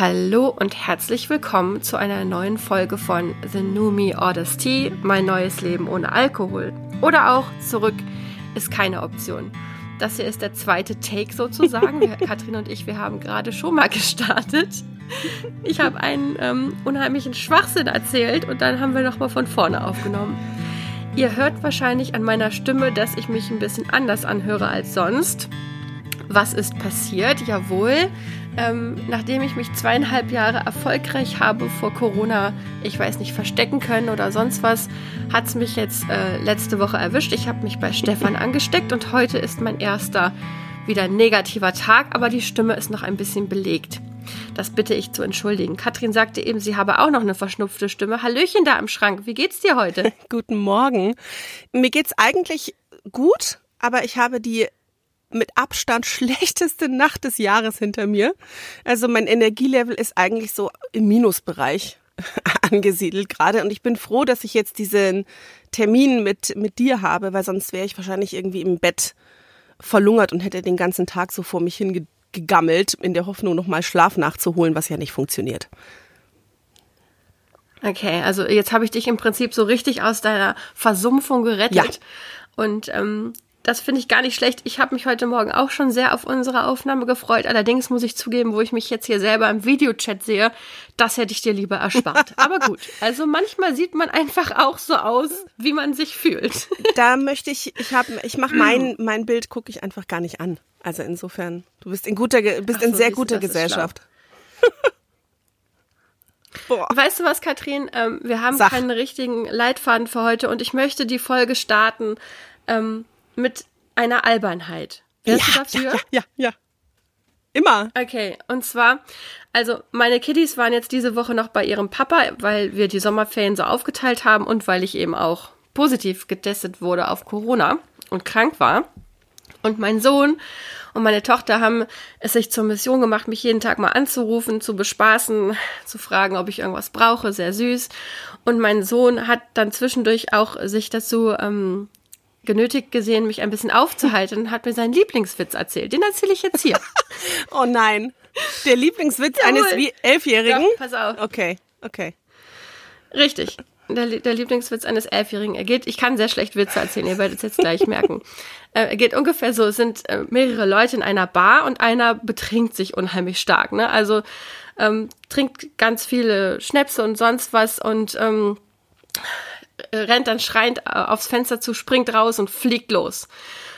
Hallo und herzlich willkommen zu einer neuen Folge von The New Me Orders Tea, mein neues Leben ohne Alkohol. Oder auch zurück ist keine Option. Das hier ist der zweite Take sozusagen. Wir, Katrin und ich, wir haben gerade schon mal gestartet. Ich habe einen ähm, unheimlichen Schwachsinn erzählt und dann haben wir nochmal von vorne aufgenommen. Ihr hört wahrscheinlich an meiner Stimme, dass ich mich ein bisschen anders anhöre als sonst. Was ist passiert? Jawohl, ähm, nachdem ich mich zweieinhalb Jahre erfolgreich habe vor Corona, ich weiß nicht, verstecken können oder sonst was, hat es mich jetzt äh, letzte Woche erwischt. Ich habe mich bei Stefan angesteckt und heute ist mein erster wieder negativer Tag, aber die Stimme ist noch ein bisschen belegt. Das bitte ich zu entschuldigen. Katrin sagte eben, sie habe auch noch eine verschnupfte Stimme. Hallöchen da im Schrank. Wie geht's dir heute? Guten Morgen. Mir geht's eigentlich gut, aber ich habe die mit Abstand schlechteste Nacht des Jahres hinter mir. Also mein Energielevel ist eigentlich so im Minusbereich angesiedelt gerade und ich bin froh, dass ich jetzt diesen Termin mit mit dir habe, weil sonst wäre ich wahrscheinlich irgendwie im Bett verlungert und hätte den ganzen Tag so vor mich hingegammelt in der Hoffnung nochmal Schlaf nachzuholen, was ja nicht funktioniert. Okay, also jetzt habe ich dich im Prinzip so richtig aus deiner Versumpfung gerettet. Ja. Und ähm, das finde ich gar nicht schlecht. Ich habe mich heute Morgen auch schon sehr auf unsere Aufnahme gefreut. Allerdings muss ich zugeben, wo ich mich jetzt hier selber im Videochat sehe, das hätte ich dir lieber erspart. Aber gut, also manchmal sieht man einfach auch so aus, wie man sich fühlt. Da möchte ich, ich habe, ich mache mein mein Bild gucke ich einfach gar nicht an. Also insofern, du bist in guter, bist so, in sehr guter Gesellschaft. Boah. Weißt du was, Katrin? Ähm, wir haben Sach. keinen richtigen Leitfaden für heute und ich möchte die Folge starten. Ähm, mit einer Albernheit. Wärst ja, du dafür? Ja, ja, ja. Immer. Okay, und zwar, also meine Kiddies waren jetzt diese Woche noch bei ihrem Papa, weil wir die Sommerferien so aufgeteilt haben und weil ich eben auch positiv getestet wurde auf Corona und krank war. Und mein Sohn und meine Tochter haben es sich zur Mission gemacht, mich jeden Tag mal anzurufen, zu bespaßen, zu fragen, ob ich irgendwas brauche, sehr süß. Und mein Sohn hat dann zwischendurch auch sich dazu ähm, genötigt gesehen, mich ein bisschen aufzuhalten und hat mir seinen Lieblingswitz erzählt. Den erzähle ich jetzt hier. oh nein. Der Lieblingswitz Jawohl. eines Elfjährigen? Doch, pass auf. Okay, okay. Richtig. Der, der Lieblingswitz eines Elfjährigen. Er geht, ich kann sehr schlecht Witze erzählen, ihr werdet es jetzt gleich merken. Äh, er geht ungefähr so, es sind äh, mehrere Leute in einer Bar und einer betrinkt sich unheimlich stark. Ne? Also ähm, trinkt ganz viele Schnäpse und sonst was und ähm, rennt dann schreiend äh, aufs Fenster zu, springt raus und fliegt los.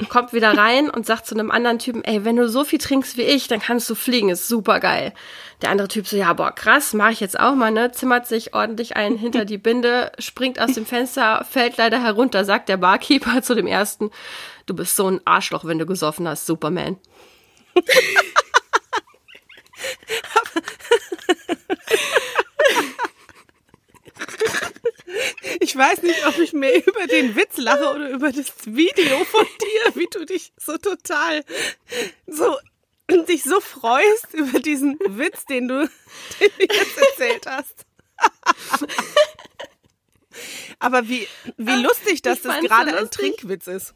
Kommt wieder rein und sagt zu einem anderen Typen, ey, wenn du so viel trinkst wie ich, dann kannst du fliegen, ist super geil. Der andere Typ so, ja, boah, krass, mach ich jetzt auch mal, ne? Zimmert sich ordentlich ein hinter die Binde, springt aus dem Fenster, fällt leider herunter, sagt der Barkeeper zu dem ersten, du bist so ein Arschloch, wenn du gesoffen hast, Superman. Ich weiß nicht, ob ich mehr über den Witz lache oder über das Video von dir, wie du dich so total so dich so freust über diesen Witz, den du, den du jetzt erzählt hast. Aber wie, wie lustig, dass das gerade ein Trinkwitz ist.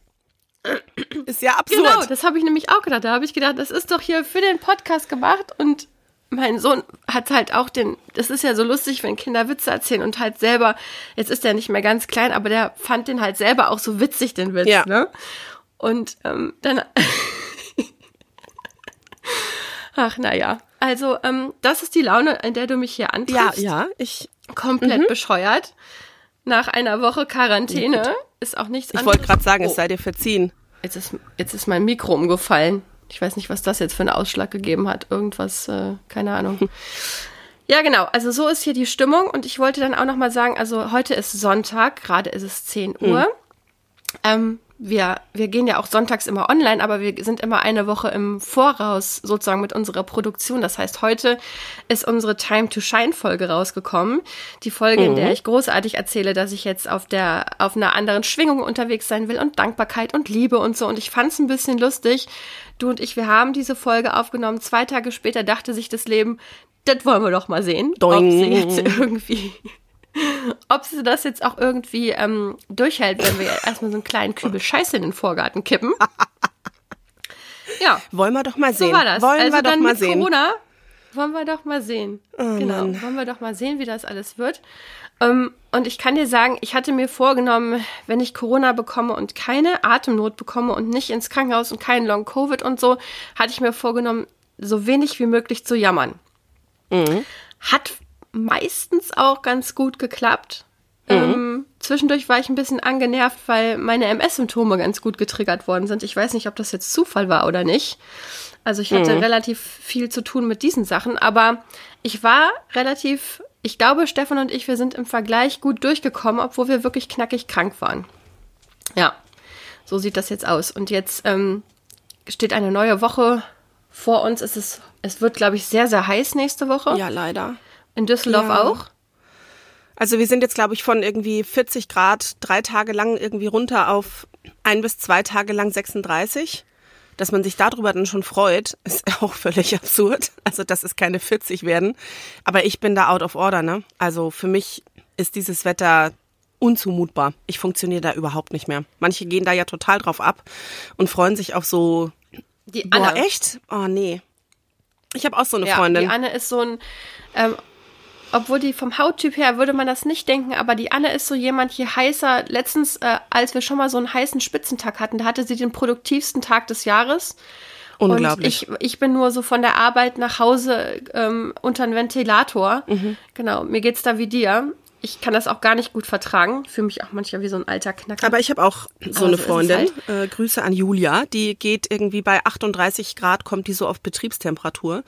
Ist ja absurd. Genau, das habe ich nämlich auch gedacht. Da habe ich gedacht, das ist doch hier für den Podcast gemacht und mein Sohn hat halt auch den, das ist ja so lustig, wenn Kinder Witze erzählen und halt selber, jetzt ist er nicht mehr ganz klein, aber der fand den halt selber auch so witzig, den Witz, ja. ne? Und ähm, dann, ach naja, also ähm, das ist die Laune, in der du mich hier antriffst. Ja, ja, ich komplett mhm. bescheuert. Nach einer Woche Quarantäne ja, ist auch nichts ich anderes. Ich wollte gerade sagen, oh. es sei dir verziehen. Jetzt ist, jetzt ist mein Mikro umgefallen. Ich weiß nicht, was das jetzt für einen Ausschlag gegeben hat. Irgendwas, äh, keine Ahnung. Ja, genau. Also so ist hier die Stimmung. Und ich wollte dann auch noch mal sagen, also heute ist Sonntag, gerade ist es 10 Uhr. Mhm. Ähm, wir, wir gehen ja auch sonntags immer online, aber wir sind immer eine Woche im Voraus sozusagen mit unserer Produktion. Das heißt, heute ist unsere Time to Shine Folge rausgekommen. Die Folge, mhm. in der mhm. ich großartig erzähle, dass ich jetzt auf der, auf einer anderen Schwingung unterwegs sein will und Dankbarkeit und Liebe und so. Und ich fand es ein bisschen lustig. Du und ich, wir haben diese Folge aufgenommen. Zwei Tage später dachte sich das Leben, das wollen wir doch mal sehen, Doing. ob sie jetzt irgendwie ob sie das jetzt auch irgendwie ähm, durchhält, wenn wir erstmal so einen kleinen Kübel Scheiße in den Vorgarten kippen. Ja. Wollen wir doch mal sehen. So war das. Wollen also wir doch mal sehen. Corona wollen wir doch mal sehen. Oh, genau, Mann. wollen wir doch mal sehen, wie das alles wird. Ähm, und ich kann dir sagen, ich hatte mir vorgenommen, wenn ich Corona bekomme und keine Atemnot bekomme und nicht ins Krankenhaus und kein Long Covid und so, hatte ich mir vorgenommen, so wenig wie möglich zu jammern. Hat meistens auch ganz gut geklappt. Ähm, zwischendurch war ich ein bisschen angenervt, weil meine MS-Symptome ganz gut getriggert worden sind. Ich weiß nicht, ob das jetzt Zufall war oder nicht. Also ich hatte relativ viel zu tun mit diesen Sachen, aber ich war relativ, ich glaube, Stefan und ich, wir sind im Vergleich gut durchgekommen, obwohl wir wirklich knackig krank waren. Ja, so sieht das jetzt aus. Und jetzt ähm, steht eine neue Woche vor uns. Es, ist, es wird, glaube ich, sehr, sehr heiß nächste Woche. Ja, leider. In Düsseldorf Ja. auch. Also wir sind jetzt, glaube ich, von irgendwie 40 Grad drei Tage lang irgendwie runter auf ein bis zwei Tage lang 36. Dass man sich darüber dann schon freut, ist auch völlig absurd. Also, dass es keine 40 werden. Aber ich bin da out of order, ne? Also für mich ist dieses Wetter unzumutbar. Ich funktioniere da überhaupt nicht mehr. Manche gehen da ja total drauf ab und freuen sich auf so, Die boah, Anne. echt? Oh, nee. Ich habe auch so eine Ja, Freundin. die Anne ist so ein, ähm, obwohl die vom Hauttyp her würde man das nicht denken, aber die Anne ist so jemand, je heißer, letztens, äh, als wir schon mal so einen heißen Spitzentag hatten, da hatte sie den produktivsten Tag des Jahres. Unglaublich. Und ich, ich bin nur so von der Arbeit nach Hause ähm, unter einen Ventilator. Mhm. Genau, mir geht's da wie dir. Ich kann das auch gar nicht gut vertragen. Fühle mich auch manchmal wie so ein alter Knacker. Aber ich habe auch so Aber eine so Freundin, halt. äh, Grüße an Julia, die geht irgendwie bei 38 Grad, kommt die so auf Betriebstemperatur.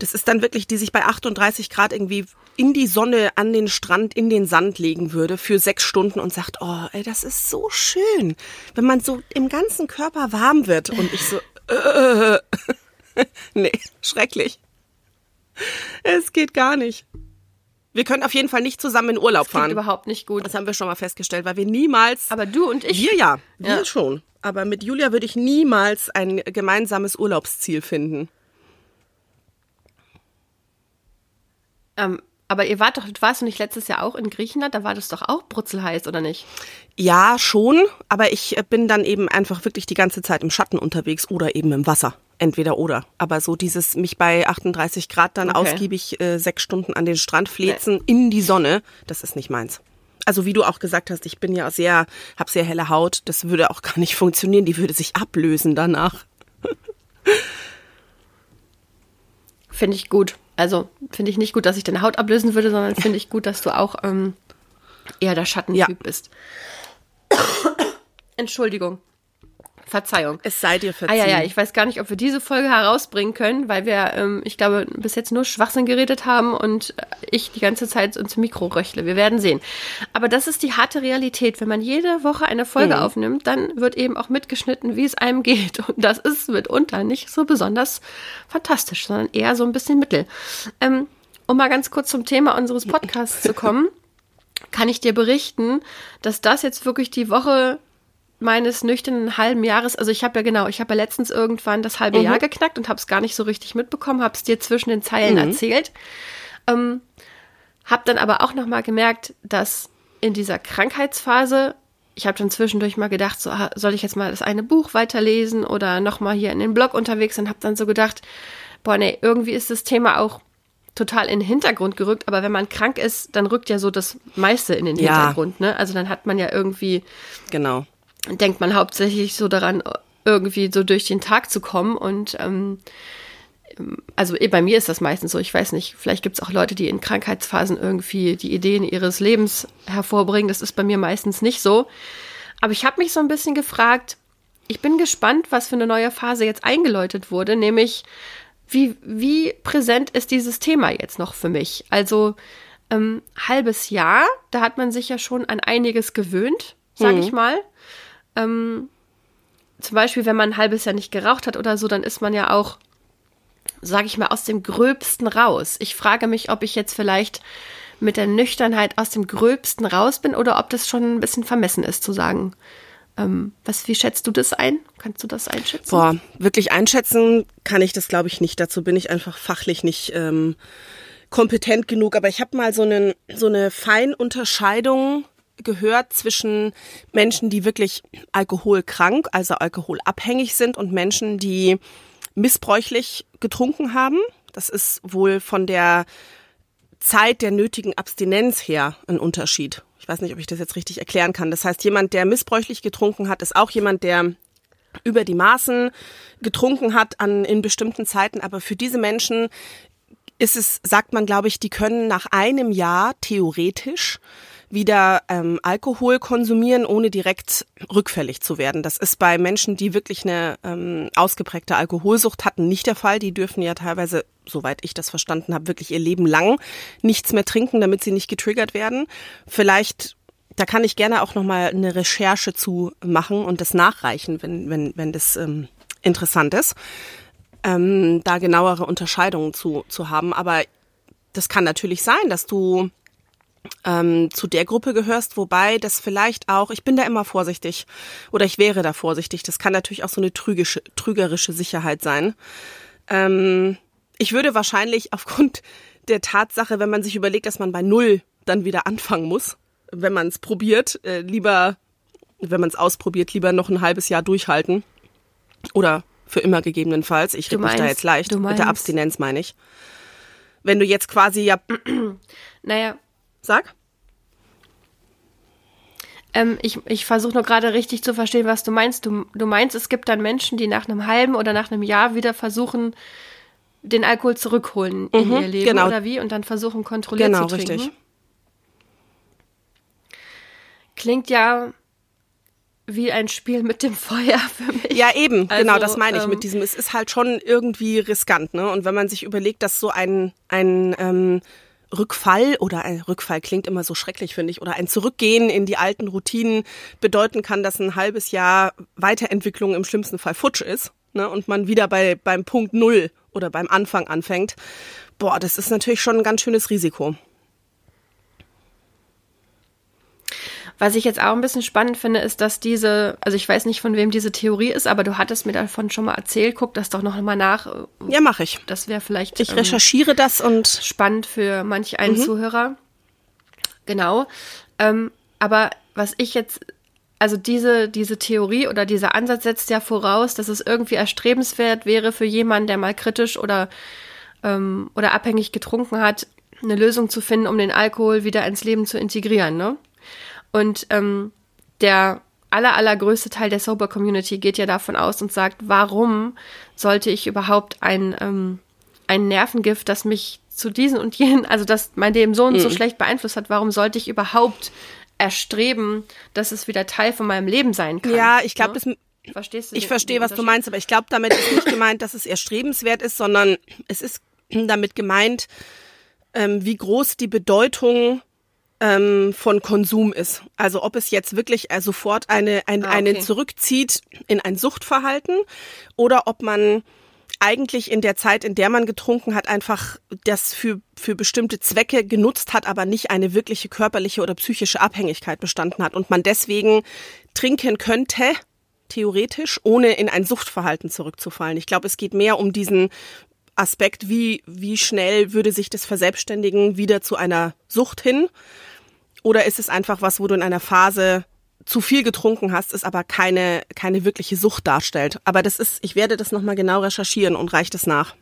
Das ist dann wirklich, die sich bei 38 Grad irgendwie in die Sonne, an den Strand, in den Sand legen würde für sechs Stunden und sagt, oh, ey, das ist so schön, wenn man so im ganzen Körper warm wird. Und ich so, äh, nee, schrecklich. Es geht gar nicht. Wir können auf jeden Fall nicht zusammen in Urlaub Klingt fahren. überhaupt nicht gut. Das haben wir schon mal festgestellt, weil wir niemals. Aber du und ich. wir ja, wir Ja. schon. Aber mit Julia würde ich niemals ein gemeinsames Urlaubsziel finden. Ähm, aber ihr wart doch, warst du nicht letztes Jahr auch in Griechenland? Da war das doch auch brutzelheiß, oder nicht? Ja, schon, aber ich äh, bin dann eben einfach wirklich die ganze Zeit im Schatten unterwegs oder eben im Wasser. Entweder oder. Aber so dieses mich bei 38 Grad dann Okay. ausgiebig äh, sechs Stunden an den Strand flezen in die Sonne, das ist nicht meins. Also wie du auch gesagt hast, ich bin ja sehr, hab sehr helle Haut. Das würde auch gar nicht funktionieren. Die würde sich ablösen danach. Finde ich gut. Also finde ich nicht gut, dass ich deine Haut ablösen würde, sondern finde ich gut, dass du auch ähm, eher der Schattentyp Ja. bist. Entschuldigung. Verzeihung. Es sei dir Ah verziehen. ja, ja, ich weiß gar nicht, ob wir diese Folge herausbringen können, weil wir, ähm, ich glaube, bis jetzt nur Schwachsinn geredet haben und äh, ich die ganze Zeit ins Mikro röchle. Wir werden sehen. Aber das ist die harte Realität. Wenn man jede Woche eine Folge aufnimmt, dann wird eben auch mitgeschnitten, wie es einem geht. Und das ist mitunter nicht so besonders fantastisch, sondern eher so ein bisschen mittel. Ähm, um mal ganz kurz zum Thema unseres Podcasts zu kommen, kann ich dir berichten, dass das jetzt wirklich die Woche meines nüchternen halben Jahres, also ich habe ja genau, ich habe ja letztens irgendwann das halbe Jahr geknackt und habe es gar nicht so richtig mitbekommen, habe es dir zwischen den Zeilen erzählt, ähm, habe dann aber auch noch mal gemerkt, dass in dieser Krankheitsphase, ich habe dann zwischendurch mal gedacht, so ah, soll ich jetzt mal das eine Buch weiterlesen oder noch mal hier in den Blog unterwegs und habe dann so gedacht, boah nee, irgendwie ist das Thema auch total in den Hintergrund gerückt, aber wenn man krank ist, dann rückt ja so das meiste in den Ja. Hintergrund, ne? Also dann hat man ja irgendwie Genau. Denkt man hauptsächlich so daran, irgendwie so durch den Tag zu kommen. Und ähm, also eh, bei mir ist das meistens so. Ich weiß nicht, vielleicht gibt es auch Leute, die in Krankheitsphasen irgendwie die Ideen ihres Lebens hervorbringen. Das ist bei mir meistens nicht so. Aber ich habe mich so ein bisschen gefragt, ich bin gespannt, was für eine neue Phase jetzt eingeläutet wurde, nämlich wie, wie präsent ist dieses Thema jetzt noch für mich? Also ähm, halbes Jahr, da hat man sich ja schon an einiges gewöhnt, sage ich mal. Ähm, zum Beispiel, wenn man ein halbes Jahr nicht geraucht hat oder so, dann ist man ja auch, sage ich mal, aus dem Gröbsten raus. Ich frage mich, ob ich jetzt vielleicht mit der Nüchternheit aus dem Gröbsten raus bin oder ob das schon ein bisschen vermessen ist zu sagen. Ähm, was, wie schätzt du das ein? Kannst du das einschätzen? Boah, wirklich einschätzen kann ich das, glaube ich, nicht. Dazu bin ich einfach fachlich nicht ähm, kompetent genug. Aber ich habe mal so, einen, so eine Feinunterscheidung gehört zwischen Menschen, die wirklich alkoholkrank, also alkoholabhängig sind und Menschen, die missbräuchlich getrunken haben. Das ist wohl von der Zeit der nötigen Abstinenz her ein Unterschied. Ich weiß nicht, ob ich das jetzt richtig erklären kann. Das heißt, jemand, der missbräuchlich getrunken hat, ist auch jemand, der über die Maßen getrunken hat an in bestimmten Zeiten. Aber für diese Menschen ist es, sagt man, glaube ich, die können nach einem Jahr theoretisch wieder ähm, Alkohol konsumieren, ohne direkt rückfällig zu werden. Das ist bei Menschen, die wirklich eine ähm, ausgeprägte Alkoholsucht hatten, nicht der Fall. Die dürfen ja teilweise, soweit ich das verstanden habe, wirklich ihr Leben lang nichts mehr trinken, damit sie nicht getriggert werden. Vielleicht da kann ich gerne auch noch mal eine Recherche zu machen und das nachreichen, wenn wenn wenn das ähm, interessant ist, ähm, da genauere Unterscheidungen zu zu haben. Aber das kann natürlich sein, dass du ähm, zu der Gruppe gehörst, wobei das vielleicht auch, ich bin da immer vorsichtig oder ich wäre da vorsichtig. Das kann natürlich auch so eine trügische, trügerische Sicherheit sein. Ähm, ich würde wahrscheinlich aufgrund der Tatsache, wenn man sich überlegt, dass man bei Null dann wieder anfangen muss, wenn man es probiert, äh, lieber, wenn man es ausprobiert, lieber noch ein halbes Jahr durchhalten. Oder für immer gegebenenfalls. Ich rede mich da jetzt leicht. Mit der Abstinenz meine ich. Wenn du jetzt quasi ja. naja, Sag. Ähm, ich ich versuche nur gerade richtig zu verstehen, was du meinst. Du, du meinst, es gibt dann Menschen, die nach einem halben oder nach einem Jahr wieder versuchen, den Alkohol zurückholen mhm, in ihr Leben genau. oder wie und dann versuchen, kontrolliert genau, zu trinken. Genau, richtig. Klingt ja wie ein Spiel mit dem Feuer für mich. Ja, eben, genau, also, genau, das meine ich ähm, mit diesem. Es ist halt schon irgendwie riskant, ne? Und wenn man sich überlegt, dass so ein, ein ähm, Rückfall oder ein Rückfall klingt immer so schrecklich, finde ich, oder ein Zurückgehen in die alten Routinen bedeuten kann, dass ein halbes Jahr Weiterentwicklung im schlimmsten Fall futsch ist ne, und man wieder bei, beim Punkt Null oder beim Anfang anfängt. Boah, das ist natürlich schon ein ganz schönes Risiko. Was ich jetzt auch ein bisschen spannend finde, ist, dass diese, also ich weiß nicht, von wem diese Theorie ist, aber du hattest mir davon schon mal erzählt. Guck das doch noch mal nach. Ja, mache ich. Das wäre vielleicht. Ich ähm, recherchiere das und spannend für manch einen mhm. Zuhörer. Genau. Ähm, aber was ich jetzt also diese, diese Theorie oder dieser Ansatz setzt ja voraus, dass es irgendwie erstrebenswert wäre für jemanden, der mal kritisch oder, ähm, oder abhängig getrunken hat, eine Lösung zu finden, um den Alkohol wieder ins Leben zu integrieren, ne? Und ähm, der aller, allergrößte Teil der Sober-Community geht ja davon aus und sagt, warum sollte ich überhaupt ein, ähm, ein Nervengift, das mich zu diesen und jenen, also das mein Leben so und mhm. so schlecht beeinflusst hat, warum sollte ich überhaupt erstreben, dass es wieder Teil von meinem Leben sein kann? Ja, ich glaube, ne? Verstehst du ich verstehe, was du meinst, aber ich glaube, damit ist nicht gemeint, dass es erstrebenswert ist, sondern es ist damit gemeint, ähm, wie groß die Bedeutung ähm, von Konsum ist. Also ob es jetzt wirklich äh, sofort eine, ein, ah, okay. einen zurückzieht in ein Suchtverhalten oder ob man eigentlich in der Zeit, in der man getrunken hat, einfach das für, für bestimmte Zwecke genutzt hat, aber nicht eine wirkliche körperliche oder psychische Abhängigkeit bestanden hat und man deswegen trinken könnte, theoretisch, ohne in ein Suchtverhalten zurückzufallen. Ich glaube, es geht mehr um diesen Aspekt, wie, wie schnell würde sich das verselbstständigen wieder zu einer Sucht hin oder ist es einfach was, wo du in einer Phase zu viel getrunken hast, es aber keine, keine wirkliche Sucht darstellt? Aber das ist, ich werde das nochmal genau recherchieren und reicht es nach.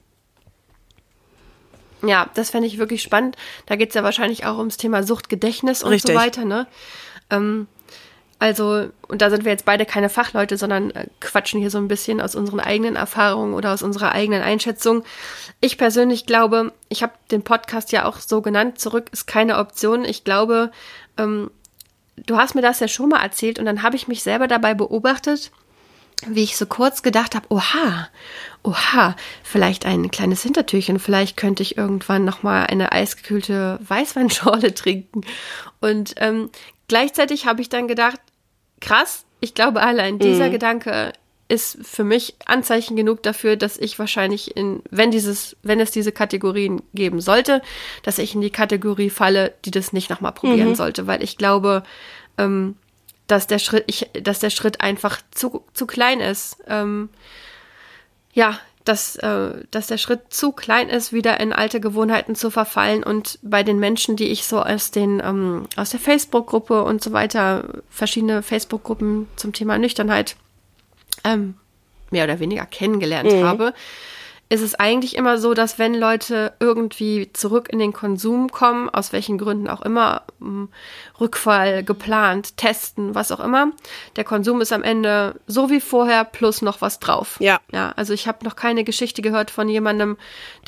Ja, das fände ich wirklich spannend. Da geht es ja wahrscheinlich auch ums Thema Suchtgedächtnis und Richtig. so weiter, ne? Ähm, also, und da sind wir jetzt beide keine Fachleute, sondern äh, quatschen hier so ein bisschen aus unseren eigenen Erfahrungen oder aus unserer eigenen Einschätzung. Ich persönlich glaube, ich habe den Podcast ja auch so genannt, zurück ist keine Option. Ich glaube, ähm, du hast mir das ja schon mal erzählt und dann habe ich mich selber dabei beobachtet, wie ich so kurz gedacht habe, oha, oha, vielleicht ein kleines Hintertürchen, vielleicht könnte ich irgendwann nochmal eine eisgekühlte Weißweinschorle trinken. Und ähm, gleichzeitig habe ich dann gedacht, krass, ich glaube allein dieser mhm. Gedanke ist für mich Anzeichen genug dafür, dass ich wahrscheinlich in, wenn dieses, wenn es diese Kategorien geben sollte, dass ich in die Kategorie falle, die das nicht nochmal probieren mhm. sollte, weil ich glaube, ähm, dass der Schritt, ich, dass der Schritt einfach zu, zu klein ist. Ähm, ja, dass, äh, dass der Schritt zu klein ist, wieder in alte Gewohnheiten zu verfallen. Und bei den Menschen, die ich so aus den ähm, aus der Facebook-Gruppe und so weiter, verschiedene Facebook-Gruppen zum Thema Nüchternheit ähm, mehr oder weniger kennengelernt mhm. habe, ist es eigentlich immer so, dass wenn Leute irgendwie zurück in den Konsum kommen, aus welchen Gründen auch immer, Rückfall geplant, testen, was auch immer, der Konsum ist am Ende so wie vorher plus noch was drauf. Ja. Ja, also ich habe noch keine Geschichte gehört von jemandem,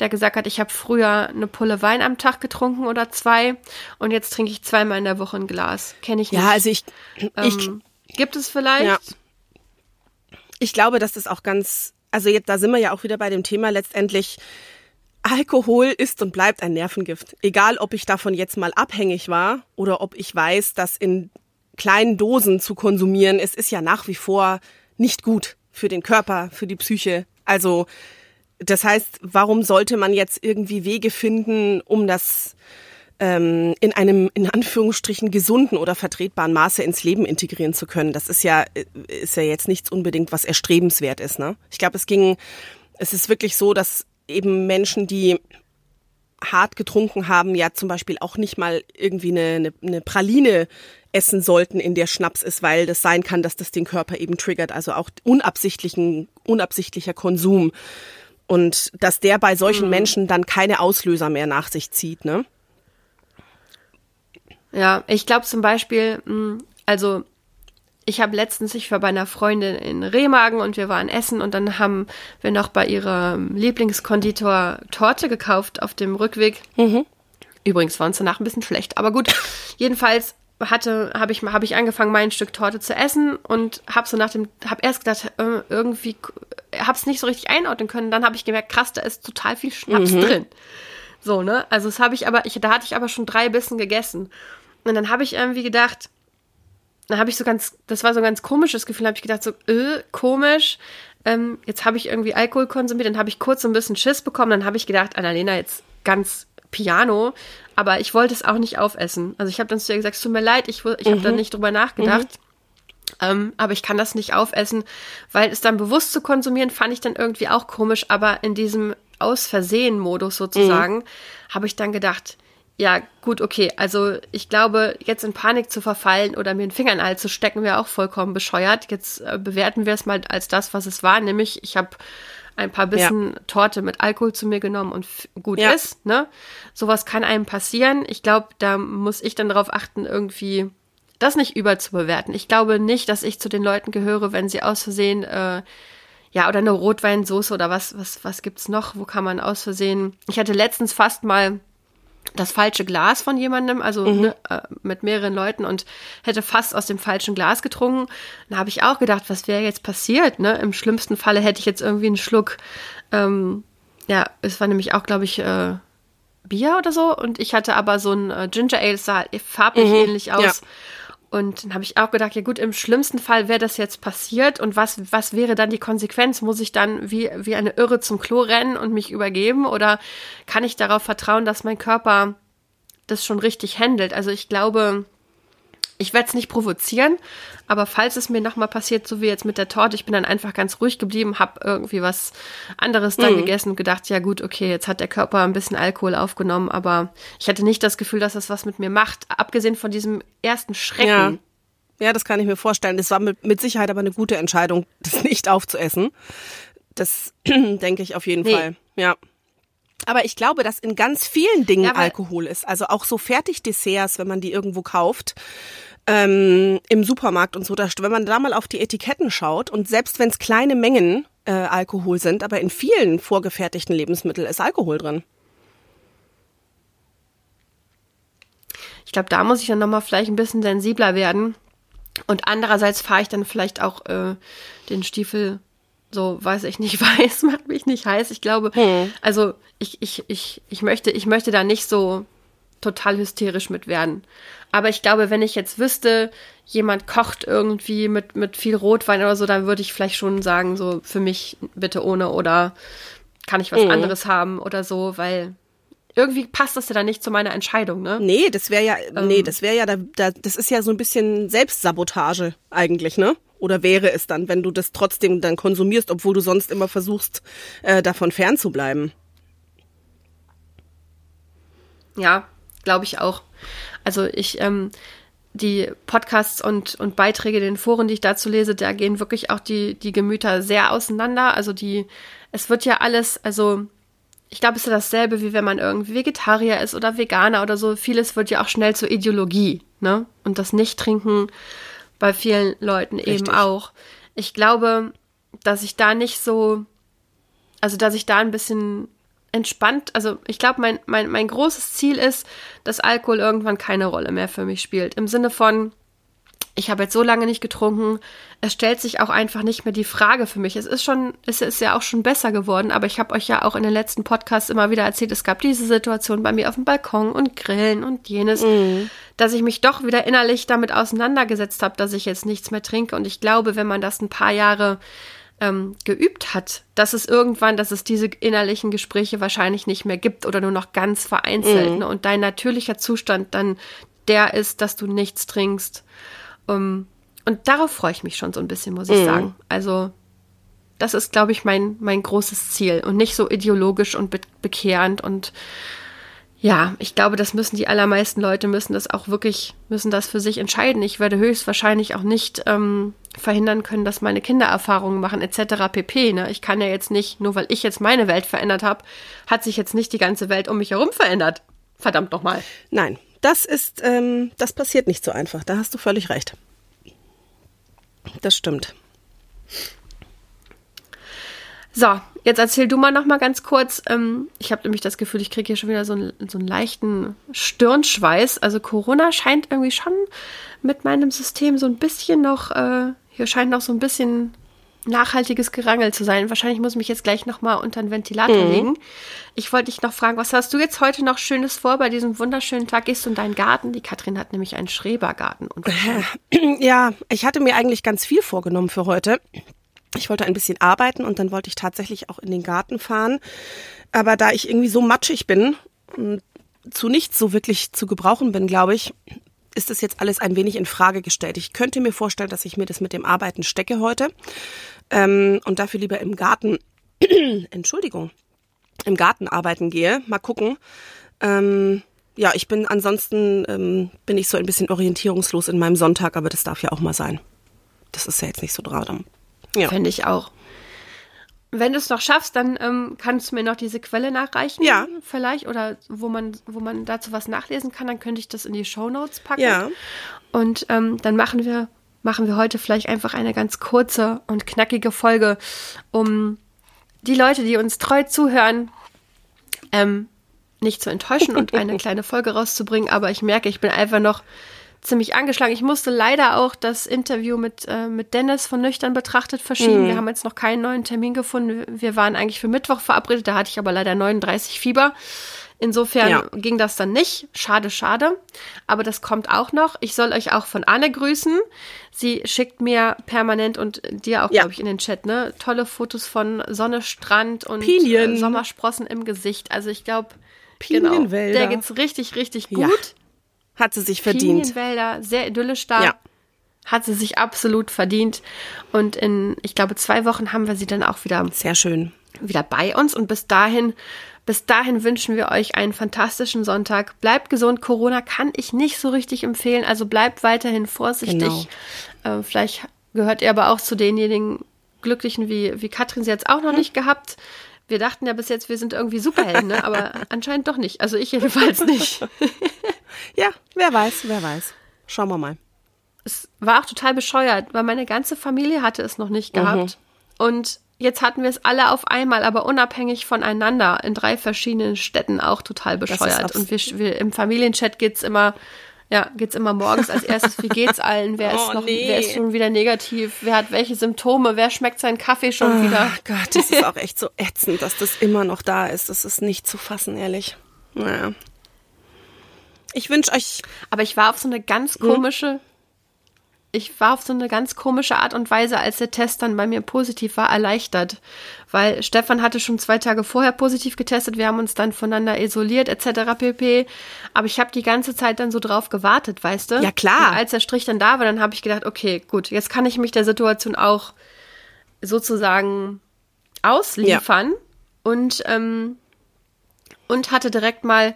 der gesagt hat, ich habe früher eine Pulle Wein am Tag getrunken oder zwei und jetzt trinke ich zweimal in der Woche ein Glas. Kenne ich nicht. Ja, also ich, ich ähm, gibt es vielleicht? Ja. Ich glaube, dass das auch ganz, also jetzt, da sind wir ja auch wieder bei dem Thema letztendlich, Alkohol ist und bleibt ein Nervengift. Egal, ob ich davon jetzt mal abhängig war oder ob ich weiß, dass in kleinen Dosen zu konsumieren, es ist ja nach wie vor nicht gut für den Körper, für die Psyche. Also, das heißt, warum sollte man jetzt irgendwie Wege finden, um das ähm, in einem in Anführungsstrichen gesunden oder vertretbaren Maße ins Leben integrieren zu können. Das ist ja ist ja jetzt nichts unbedingt was erstrebenswert ist. Ne? Ich glaube, es ging, es ist wirklich so, dass eben Menschen, die hart getrunken haben, ja zum Beispiel auch nicht mal irgendwie eine, eine, eine Praline essen sollten, in der Schnaps ist, weil das sein kann, dass das den Körper eben triggert. Also auch unabsichtlichen, unabsichtlicher Konsum. Und dass der bei solchen mhm. Menschen dann keine Auslöser mehr nach sich zieht, ne? Ja, ich glaube zum Beispiel, hm, also ich habe letztens, ich war bei einer Freundin in Remagen und wir waren essen und dann haben wir noch bei ihrem Lieblingskonditor Torte gekauft auf dem Rückweg. Mhm. Übrigens war uns danach ein bisschen schlecht, aber gut. Jedenfalls hatte, habe ich, hab ich angefangen, mein Stück Torte zu essen und habe so nach dem, habe erst gedacht, äh, irgendwie, habe es nicht so richtig einordnen können. Dann habe ich gemerkt, krass, da ist total viel Schnaps mhm. drin. So, ne? Also das habe ich aber, ich, da hatte ich aber schon drei Bissen gegessen. Und dann habe ich irgendwie gedacht, dann habe ich so ganz, das war so ein ganz komisches Gefühl, habe ich gedacht, so, äh, komisch. Ähm, jetzt habe ich irgendwie Alkohol konsumiert, dann habe ich kurz so ein bisschen Schiss bekommen, dann habe ich gedacht, Annalena, jetzt ganz Piano, aber ich wollte es auch nicht aufessen. Also ich habe dann zu ihr gesagt, es tut mir leid, ich, ich mhm. habe da nicht drüber nachgedacht. Mhm. Ähm, aber ich kann das nicht aufessen, weil es dann bewusst zu konsumieren, fand ich dann irgendwie auch komisch, aber in diesem Aus Versehen-Modus sozusagen, mhm. habe ich dann gedacht, ja, gut, okay. Also ich glaube, jetzt in Panik zu verfallen oder mir den Finger in den Hals zu stecken, wäre auch vollkommen bescheuert. Jetzt äh, bewerten wir es mal als das, was es war, nämlich ich habe ein paar Bissen ja. Torte mit Alkohol zu mir genommen und gut ja. ist. Ne? Sowas kann einem passieren. Ich glaube, da muss ich dann darauf achten, irgendwie das nicht überzubewerten. Ich glaube nicht, dass ich zu den Leuten gehöre, wenn sie aus Versehen äh, ja, oder eine Rotweinsoße oder was, was, was gibt's noch? Wo kann man aus Versehen? Ich hatte letztens fast mal das falsche Glas von jemandem, also mhm. ne, äh, mit mehreren Leuten und hätte fast aus dem falschen Glas getrunken. Da habe ich auch gedacht, was wäre jetzt passiert? Ne? Im schlimmsten Falle hätte ich jetzt irgendwie einen Schluck, ähm, ja, es war nämlich auch, glaube ich, äh, Bier oder so und ich hatte aber so ein äh, Ginger Ale, sah farblich mhm. ähnlich aus. Ja. Und dann habe ich auch gedacht, ja gut, im schlimmsten Fall wäre das jetzt passiert und was, was wäre dann die Konsequenz? Muss ich dann wie, wie eine Irre zum Klo rennen und mich übergeben oder kann ich darauf vertrauen, dass mein Körper das schon richtig handelt? Also ich glaube, ich werde es nicht provozieren, aber falls es mir nochmal passiert, so wie jetzt mit der Torte, ich bin dann einfach ganz ruhig geblieben, habe irgendwie was anderes dann mhm. gegessen und gedacht, ja gut, okay, jetzt hat der Körper ein bisschen Alkohol aufgenommen, aber ich hatte nicht das Gefühl, dass das was mit mir macht, abgesehen von diesem ersten Schrecken. Ja. Ja, das kann ich mir vorstellen. Das war mit, mit Sicherheit aber eine gute Entscheidung, das nicht aufzuessen. Das denke ich auf jeden nee. Fall. Ja. Aber ich glaube, dass in ganz vielen Dingen ja, Alkohol ist. Also auch so Fertigdesserts, wenn man die irgendwo kauft ähm, im Supermarkt und so, da, wenn man da mal auf die Etiketten schaut und selbst wenn es kleine Mengen äh, Alkohol sind, aber in vielen vorgefertigten Lebensmitteln ist Alkohol drin. Ich glaube, da muss ich dann nochmal vielleicht ein bisschen sensibler werden. Und andererseits fahre ich dann vielleicht auch äh, den Stiefel so, weiß ich nicht, weiß, macht mich nicht heiß. Ich glaube, hm. also ich, ich, ich, ich möchte, ich möchte da nicht so total hysterisch mit werden. Aber ich glaube, wenn ich jetzt wüsste, jemand kocht irgendwie mit, mit viel Rotwein oder so, dann würde ich vielleicht schon sagen, so für mich bitte ohne oder kann ich was mhm. anderes haben oder so, weil irgendwie passt das ja dann nicht zu meiner Entscheidung, ne? Nee, das wäre ja, ähm, nee, das wäre ja, da, da, das ist ja so ein bisschen Selbstsabotage eigentlich, ne? Oder wäre es dann, wenn du das trotzdem dann konsumierst, obwohl du sonst immer versuchst, äh, davon fernzubleiben? Ja, glaube ich auch. Also ich, ähm, die Podcasts und, und Beiträge den Foren, die ich dazu lese, da gehen wirklich auch die, die Gemüter sehr auseinander. Also die, es wird ja alles, also ich glaube, es ist ja dasselbe, wie wenn man irgendwie Vegetarier ist oder Veganer oder so. Vieles wird ja auch schnell zur Ideologie, ne? Und das Nicht-Trinken bei vielen Leuten Richtig. eben auch. Ich glaube, dass ich da nicht so, also dass ich da ein bisschen entspannt, also ich glaube, mein, mein, mein großes Ziel ist, dass Alkohol irgendwann keine Rolle mehr für mich spielt. Im Sinne von, ich habe jetzt so lange nicht getrunken, es stellt sich auch einfach nicht mehr die Frage für mich. Es ist schon, es ist ja auch schon besser geworden, aber ich habe euch ja auch in den letzten Podcasts immer wieder erzählt, es gab diese Situation bei mir auf dem Balkon und Grillen und jenes, mhm. dass ich mich doch wieder innerlich damit auseinandergesetzt habe, dass ich jetzt nichts mehr trinke. Und ich glaube, wenn man das ein paar Jahre ähm, geübt hat, dass es irgendwann, dass es diese innerlichen Gespräche wahrscheinlich nicht mehr gibt oder nur noch ganz vereinzelt. Mhm. Ne? Und dein natürlicher Zustand dann der ist, dass du nichts trinkst. Um, ähm, und darauf freue ich mich schon so ein bisschen, muss ich mhm. sagen. Also, das ist, glaube ich, mein, mein großes Ziel und nicht so ideologisch und be bekehrend und ja, ich glaube, das müssen die allermeisten Leute müssen das auch wirklich, müssen das für sich entscheiden. Ich werde höchstwahrscheinlich auch nicht ähm, verhindern können, dass meine Kinder Erfahrungen machen, etc. pp. Ne? Ich kann ja jetzt nicht, nur weil ich jetzt meine Welt verändert habe, hat sich jetzt nicht die ganze Welt um mich herum verändert. Verdammt nochmal. Nein, das ist, ähm, das passiert nicht so einfach. Da hast du völlig recht. Das stimmt. So, jetzt erzähl du mal noch mal ganz kurz. Ähm, ich habe nämlich das Gefühl, ich kriege hier schon wieder so einen, so einen leichten Stirnschweiß. Also Corona scheint irgendwie schon mit meinem System so ein bisschen noch, äh, hier scheint noch so ein bisschen nachhaltiges Gerangel zu sein. Wahrscheinlich muss ich mich jetzt gleich noch mal unter den Ventilator mhm. legen. Ich wollte dich noch fragen, was hast du jetzt heute noch Schönes vor bei diesem wunderschönen Tag? Gehst du in deinen Garten? Die Katrin hat nämlich einen Schrebergarten. Und ja, ich hatte mir eigentlich ganz viel vorgenommen für heute ich wollte ein bisschen arbeiten und dann wollte ich tatsächlich auch in den Garten fahren. Aber da ich irgendwie so matschig bin und zu nichts so wirklich zu gebrauchen bin, glaube ich, ist das jetzt alles ein wenig in Frage gestellt. Ich könnte mir vorstellen, dass ich mir das mit dem Arbeiten stecke heute ähm, und dafür lieber im Garten, Entschuldigung, im Garten arbeiten gehe. Mal gucken. Ähm, ja, ich bin ansonsten ähm, bin ich so ein bisschen orientierungslos in meinem Sonntag, aber das darf ja auch mal sein. Das ist ja jetzt nicht so dran. Ja. Fände ich auch. Wenn du es noch schaffst, dann ähm, kannst du mir noch diese Quelle nachreichen. Ja. Vielleicht. Oder wo man, wo man dazu was nachlesen kann, dann könnte ich das in die Show Notes packen. Ja. Und ähm, dann machen wir, machen wir heute vielleicht einfach eine ganz kurze und knackige Folge, um die Leute, die uns treu zuhören, ähm, nicht zu enttäuschen und eine kleine Folge rauszubringen. Aber ich merke, ich bin einfach noch ziemlich angeschlagen. Ich musste leider auch das Interview mit, äh, mit Dennis von Nüchtern betrachtet verschieben. Mhm. Wir haben jetzt noch keinen neuen Termin gefunden. Wir waren eigentlich für Mittwoch verabredet, da hatte ich aber leider 39 Fieber. Insofern ja. ging das dann nicht. Schade, schade. Aber das kommt auch noch. Ich soll euch auch von Anne grüßen. Sie schickt mir permanent und dir auch, ja. glaube ich, in den Chat, ne? Tolle Fotos von Sonne, Strand und äh, Sommersprossen im Gesicht. Also ich glaube, genau, der geht's richtig, richtig gut. Ja. Hat sie sich verdient. Pinienwälder, sehr idyllisch da. Ja. Hat sie sich absolut verdient. Und in, ich glaube, zwei Wochen haben wir sie dann auch wieder. Sehr schön. Wieder bei uns. Und bis dahin, bis dahin wünschen wir euch einen fantastischen Sonntag. Bleibt gesund. Corona kann ich nicht so richtig empfehlen. Also bleibt weiterhin vorsichtig. Genau. Äh, vielleicht gehört ihr aber auch zu denjenigen Glücklichen wie, wie Katrin sie jetzt auch noch hm. nicht gehabt. Wir dachten ja bis jetzt, wir sind irgendwie Superhelden, ne? aber anscheinend doch nicht. Also ich jedenfalls nicht. ja, wer weiß, wer weiß. Schauen wir mal. Es war auch total bescheuert, weil meine ganze Familie hatte es noch nicht gehabt. Mhm. Und jetzt hatten wir es alle auf einmal, aber unabhängig voneinander in drei verschiedenen Städten auch total bescheuert. Und wir, wir, im Familienchat geht es immer ja, geht's immer morgens als erstes, wie geht's allen? Wer ist oh, noch, nee. wer ist schon wieder negativ? Wer hat welche Symptome? Wer schmeckt seinen Kaffee schon oh, wieder? Gott, das ist auch echt so ätzend, dass das immer noch da ist. Das ist nicht zu fassen, ehrlich. Naja. Ich wünsche euch. Aber ich war auf so eine ganz hm? komische, hm? ich war auf so eine ganz komische Art und Weise, als der Test dann bei mir positiv war, erleichtert. Weil Stefan hatte schon zwei Tage vorher positiv getestet, wir haben uns dann voneinander isoliert, etc. pp. Aber ich habe die ganze Zeit dann so drauf gewartet, weißt du? Ja, klar. Und als der Strich dann da war, dann habe ich gedacht, okay, gut, jetzt kann ich mich der Situation auch sozusagen ausliefern. Ja. Und, ähm, und hatte direkt mal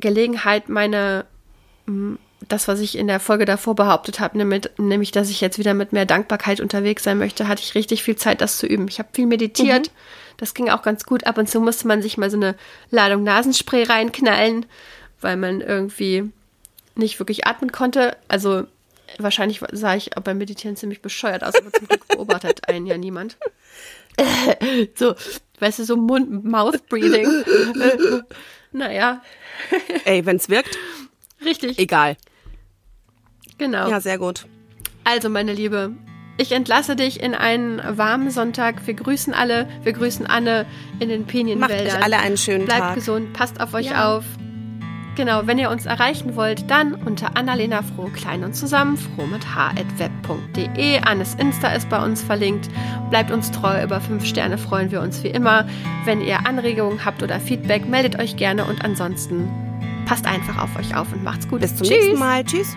Gelegenheit, meine das, was ich in der Folge davor behauptet habe, nämlich, dass ich jetzt wieder mit mehr Dankbarkeit unterwegs sein möchte, hatte ich richtig viel Zeit, das zu üben. Ich habe viel meditiert. Mhm. Das ging auch ganz gut. Ab und zu musste man sich mal so eine Ladung Nasenspray reinknallen, weil man irgendwie nicht wirklich atmen konnte. Also wahrscheinlich sah ich auch beim Meditieren ziemlich bescheuert aus, aber zum Glück beobachtet einen ja niemand. so, weißt du, so Mund-Mouth-Breathing. naja. Ey, wenn's wirkt. Richtig. Egal. Genau. Ja, sehr gut. Also, meine Liebe, ich entlasse dich in einen warmen Sonntag. Wir grüßen alle. Wir grüßen Anne in den Pinienwäldern. Macht euch alle einen schönen Bleibt Tag. Bleibt gesund. Passt auf euch ja. auf. Genau, wenn ihr uns erreichen wollt, dann unter Annalena Froh klein und zusammen, froh mit h.web.de. Annes Insta ist bei uns verlinkt. Bleibt uns treu, über fünf Sterne freuen wir uns wie immer. Wenn ihr Anregungen habt oder Feedback, meldet euch gerne und ansonsten passt einfach auf euch auf und macht's gut. Bis zum Tschüss. nächsten Mal. Tschüss.